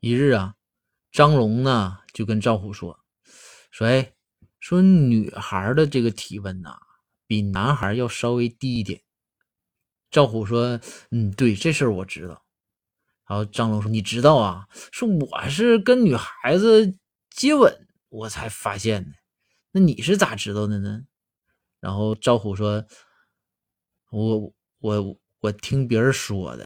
一日啊，张龙呢就跟赵虎说：“说哎，说女孩的这个体温呐，比男孩要稍微低一点。”赵虎说：“嗯，对，这事儿我知道。”然后张龙说：“你知道啊？说我是跟女孩子接吻，我才发现的。那你是咋知道的呢？”然后赵虎说：“我我我听别人说的。”